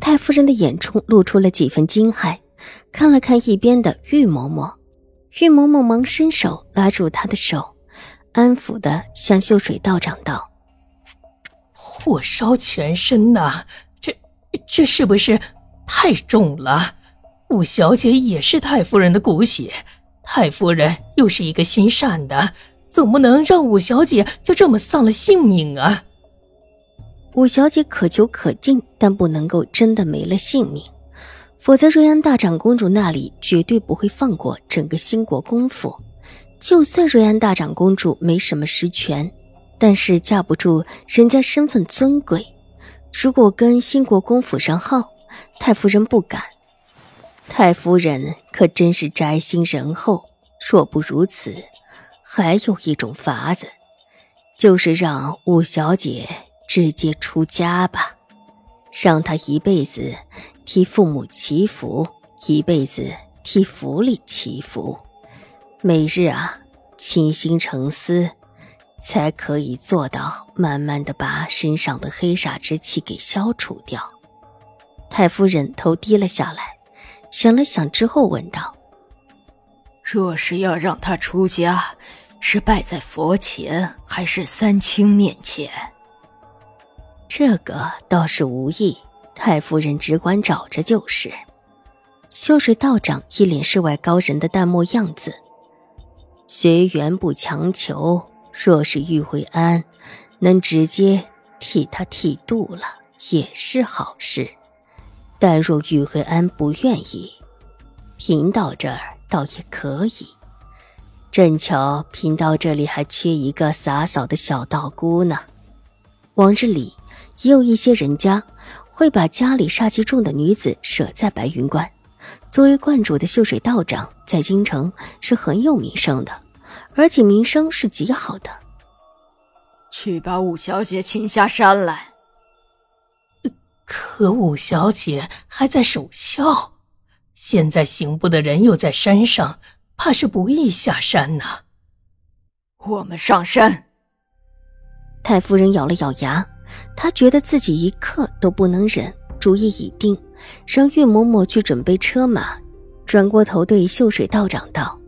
太夫人的眼中露出了几分惊骇，看了看一边的玉嬷嬷，玉嬷嬷忙伸手拉住她的手，安抚的向秀水道长道：“火烧全身呐，这这是不是太重了？五小姐也是太夫人的骨血，太夫人又是一个心善的。”总不能让五小姐就这么丧了性命啊！五小姐可求可敬，但不能够真的没了性命，否则瑞安大长公主那里绝对不会放过整个兴国公府。就算瑞安大长公主没什么实权，但是架不住人家身份尊贵。如果跟兴国公府上号，太夫人不敢。太夫人可真是宅心仁厚，若不如此。还有一种法子，就是让五小姐直接出家吧，让他一辈子替父母祈福，一辈子替府里祈福，每日啊倾心沉思，才可以做到慢慢的把身上的黑煞之气给消除掉。太夫人头低了下来，想了想之后问道。若是要让他出家，是拜在佛前，还是三清面前？这个倒是无意，太夫人只管找着就是。修水道长一脸世外高人的淡漠样子，随缘不强求。若是玉慧安能直接替他剃度了，也是好事。但若玉慧安不愿意，贫道这儿。倒也可以，正巧贫道这里还缺一个洒扫的小道姑呢。往日里也有一些人家会把家里煞气重的女子舍在白云观。作为观主的秀水道长，在京城是很有名声的，而且名声是极好的。去把五小姐请下山来。可五小姐还在守孝。现在刑部的人又在山上，怕是不易下山呐。我们上山。太夫人咬了咬牙，她觉得自己一刻都不能忍，主意已定，让岳嬷嬷去准备车马，转过头对秀水道长道：“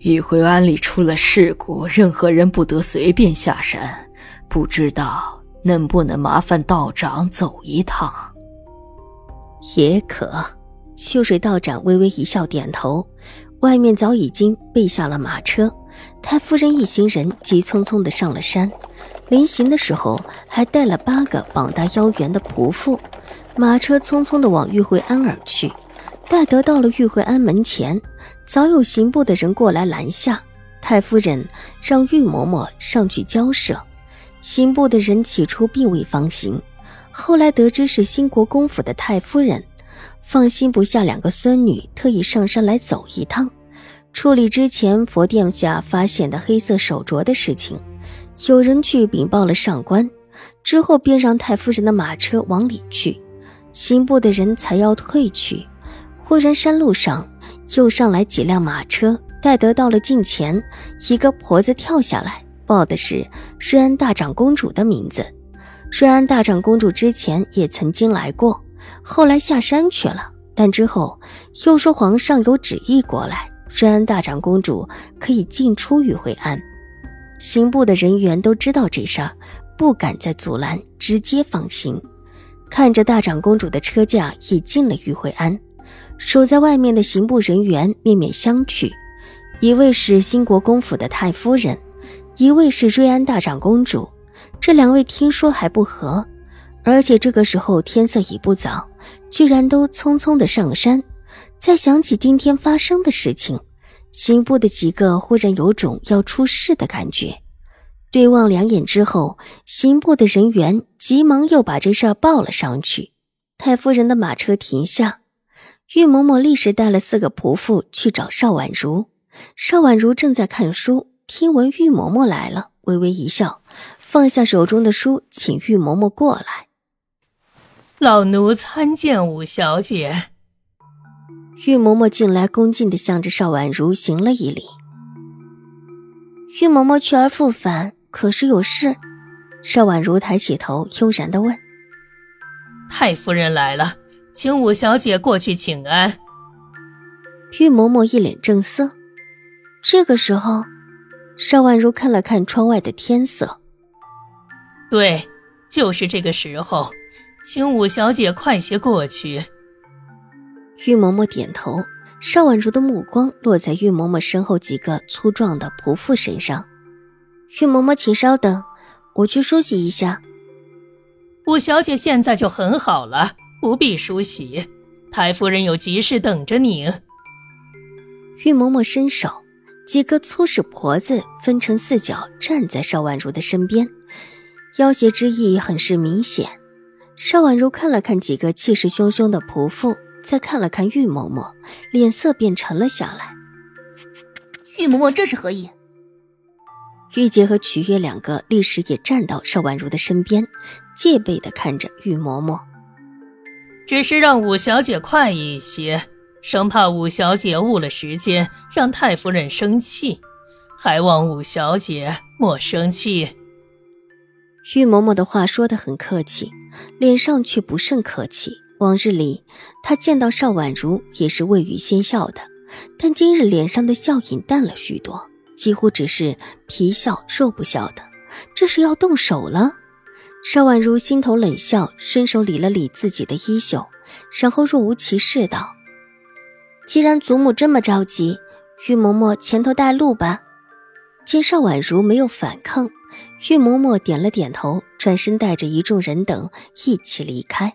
玉回庵里出了事故，任何人不得随便下山，不知道能不能麻烦道长走一趟？也可。”秀水道长微微一笑，点头。外面早已经备下了马车，太夫人一行人急匆匆的上了山。临行的时候，还带了八个膀大腰圆的仆妇。马车匆匆的往玉慧庵而去。待得到了玉慧庵门前，早有刑部的人过来拦下。太夫人让玉嬷嬷上去交涉。刑部的人起初并未放行，后来得知是兴国公府的太夫人。放心不下两个孙女，特意上山来走一趟，处理之前佛殿下发现的黑色手镯的事情。有人去禀报了上官，之后便让太夫人的马车往里去，刑部的人才要退去。忽然山路上又上来几辆马车，待得到了近前，一个婆子跳下来，报的是瑞安大长公主的名字。瑞安大长公主之前也曾经来过。后来下山去了，但之后又说皇上有旨意过来，瑞安大长公主可以进出与惠安。刑部的人员都知道这事儿，不敢再阻拦，直接放行。看着大长公主的车驾已进了玉慧庵，守在外面的刑部人员面面相觑，一位是兴国公府的太夫人，一位是瑞安大长公主，这两位听说还不和。而且这个时候天色已不早，居然都匆匆的上山。再想起今天发生的事情，刑部的几个忽然有种要出事的感觉。对望两眼之后，刑部的人员急忙又把这事儿报了上去。太夫人的马车停下，玉嬷嬷立时带了四个仆妇去找邵婉如。邵婉如正在看书，听闻玉嬷嬷来了，微微一笑，放下手中的书，请玉嬷嬷过来。老奴参见五小姐。玉嬷嬷进来，恭敬的向着邵婉如行了一礼。玉嬷嬷去而复返，可是有事？邵婉如抬起头，悠然的问：“太夫人来了，请五小姐过去请安。”玉嬷嬷一脸正色。这个时候，邵婉如看了看窗外的天色。对，就是这个时候，请五小姐快些过去。玉嬷嬷点头，邵婉如的目光落在玉嬷嬷身后几个粗壮的仆妇身上。玉嬷嬷，请稍等，我去梳洗一下。五小姐现在就很好了，不必梳洗。太夫人有急事等着你。玉嬷嬷伸手，几个粗使婆子分成四角站在邵婉如的身边，要挟之意很是明显。邵婉如看了看几个气势汹汹的仆妇。再看了看玉嬷嬷，脸色便沉了下来。玉嬷嬷这是何意？玉洁和曲月两个立时也站到邵婉如的身边，戒备的看着玉嬷嬷。只是让五小姐快一些，生怕五小姐误了时间，让太夫人生气。还望五小姐莫生气。玉嬷嬷的话说的很客气，脸上却不甚客气。往日里，他见到邵婉如也是未语先笑的，但今日脸上的笑意淡了许多，几乎只是皮笑肉不笑的。这是要动手了。邵婉如心头冷笑，伸手理了理自己的衣袖，然后若无其事道：“既然祖母这么着急，玉嬷嬷前头带路吧。”见邵婉如没有反抗，玉嬷嬷点了点头，转身带着一众人等一起离开。